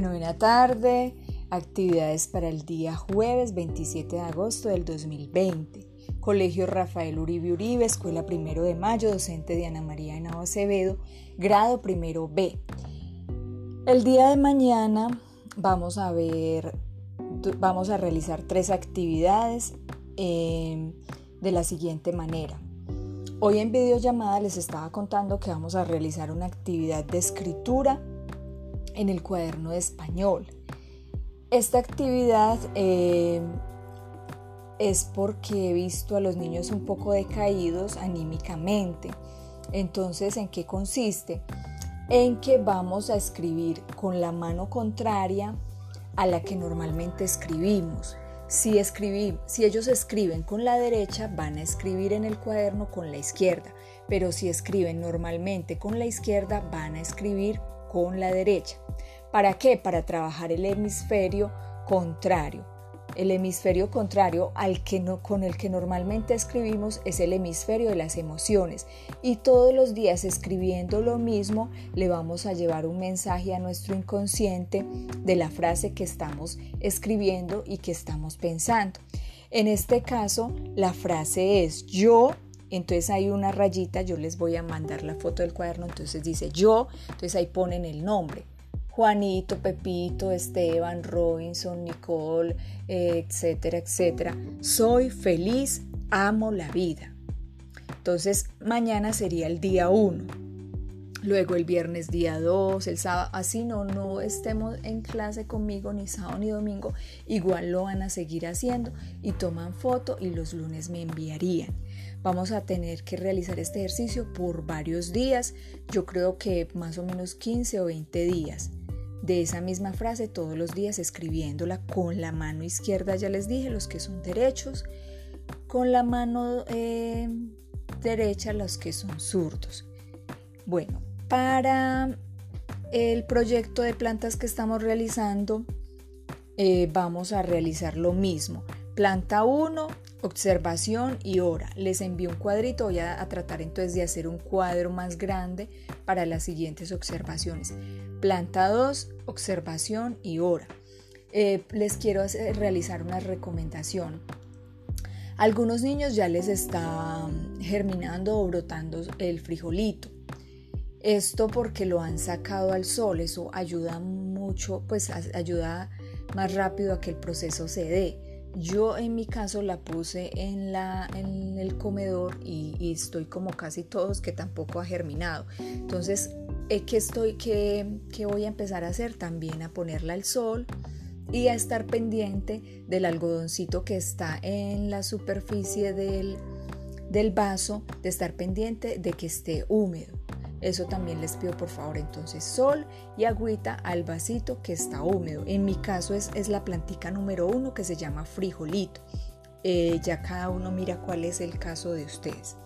Bueno, buena tarde. Actividades para el día jueves 27 de agosto del 2020. Colegio Rafael Uribe Uribe, Escuela Primero de Mayo, docente Diana María Henao Acevedo, grado primero B. El día de mañana vamos a ver, vamos a realizar tres actividades eh, de la siguiente manera. Hoy en videollamada les estaba contando que vamos a realizar una actividad de escritura en el cuaderno de español. Esta actividad eh, es porque he visto a los niños un poco decaídos anímicamente. Entonces, ¿en qué consiste? En que vamos a escribir con la mano contraria a la que normalmente escribimos. Si, si ellos escriben con la derecha, van a escribir en el cuaderno con la izquierda, pero si escriben normalmente con la izquierda, van a escribir con la derecha. ¿Para qué? Para trabajar el hemisferio contrario. El hemisferio contrario al que no, con el que normalmente escribimos es el hemisferio de las emociones y todos los días escribiendo lo mismo le vamos a llevar un mensaje a nuestro inconsciente de la frase que estamos escribiendo y que estamos pensando. En este caso, la frase es yo entonces hay una rayita, yo les voy a mandar la foto del cuaderno, entonces dice yo, entonces ahí ponen el nombre. Juanito, Pepito, Esteban, Robinson, Nicole, etcétera, etcétera. Soy feliz, amo la vida. Entonces mañana sería el día 1 luego el viernes día 2, el sábado, así no, no estemos en clase conmigo ni sábado ni domingo, igual lo van a seguir haciendo y toman foto y los lunes me enviarían. Vamos a tener que realizar este ejercicio por varios días, yo creo que más o menos 15 o 20 días. De esa misma frase todos los días escribiéndola con la mano izquierda, ya les dije, los que son derechos, con la mano eh, derecha los que son zurdos. Bueno, para el proyecto de plantas que estamos realizando, eh, vamos a realizar lo mismo. Planta 1, observación y hora. Les envío un cuadrito, voy a, tratar entonces de hacer un cuadro más grande para las siguientes observaciones. Planta 2, observación y hora. Eh, les quiero realizar una recomendación. algunos niños ya les está germinando o brotando el frijolito. Esto porque lo han sacado al sol, eso ayuda mucho, pues ayuda más rápido a que el proceso se dé. Yo en mi caso la puse en, la, en el comedor y, estoy como casi todos que tampoco ha germinado. Entonces, eh, ¿qué, estoy, qué, ¿qué voy a empezar a hacer? También a ponerla al sol y a estar pendiente del algodoncito que está en la superficie del, del vaso, de estar pendiente de que esté húmedo. Eso también les pido por favor entonces sol y agüita al vasito que está húmedo. En mi caso es, es la plantica número uno que se llama frijolito. Eh, ya cada uno mira cuál es el caso de ustedes.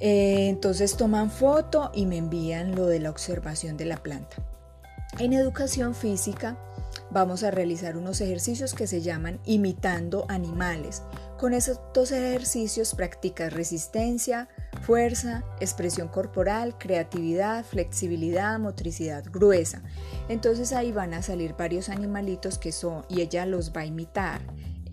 Eh, entonces toman foto y me envían lo de la observación de la planta. En educación física vamos a realizar unos ejercicios que se llaman imitando animales. Con estos ejercicios practicas resistencia, fuerza, expresión corporal, creatividad, flexibilidad, motricidad gruesa. Entonces ahí van a salir varios animalitos que son y ella los va a imitar.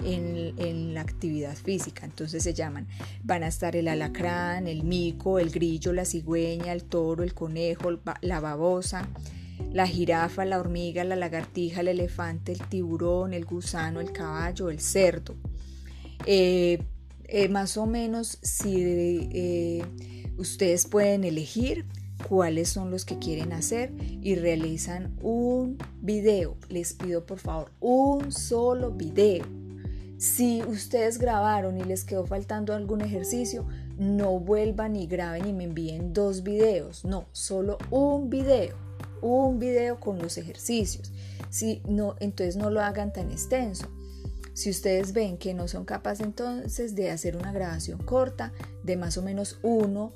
En, la actividad física. Entonces se llaman, van a estar el alacrán, el mico, el grillo, la cigüeña, el toro, el conejo, la babosa, la jirafa, la hormiga, la lagartija, el elefante, el tiburón, el gusano, el caballo, el cerdo. Eh, eh, más o menos si eh, ustedes pueden elegir cuáles son los que quieren hacer y realizan un video. Les pido por favor un solo video. Si ustedes grabaron y les quedó faltando algún ejercicio, no vuelvan y graben y me envíen dos videos. No, solo un video. Un video con los ejercicios. Si no, entonces no lo hagan tan extenso. Si ustedes ven que no son capaces entonces de hacer una grabación corta de más o menos uno,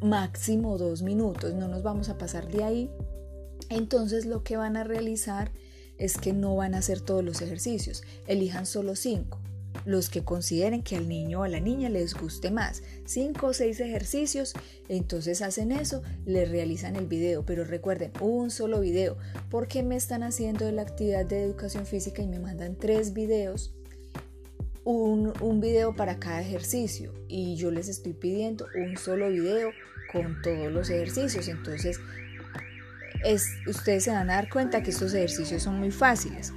máximo dos minutos, no nos vamos a pasar de ahí, entonces lo que van a realizar es que no van a hacer todos los ejercicios, elijan solo cinco. Los que consideren que al niño o a la niña les guste más. Cinco o seis ejercicios, entonces hacen eso, le realizan el video, pero recuerden, un solo video, porque me están haciendo la actividad de educación física y me mandan tres videos un, un, video para cada ejercicio y yo les estoy pidiendo un solo video con todos los ejercicios. Entonces, es, ustedes se van a dar cuenta que estos ejercicios son muy fáciles.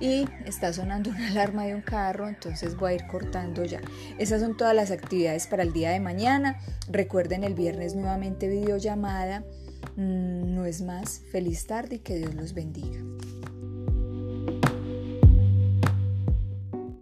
Y está sonando una alarma de un carro, entonces voy a ir cortando ya. Esas son todas las actividades para el día de mañana. Recuerden el viernes nuevamente videollamada. Mm, no es más. Feliz tarde y que Dios los bendiga.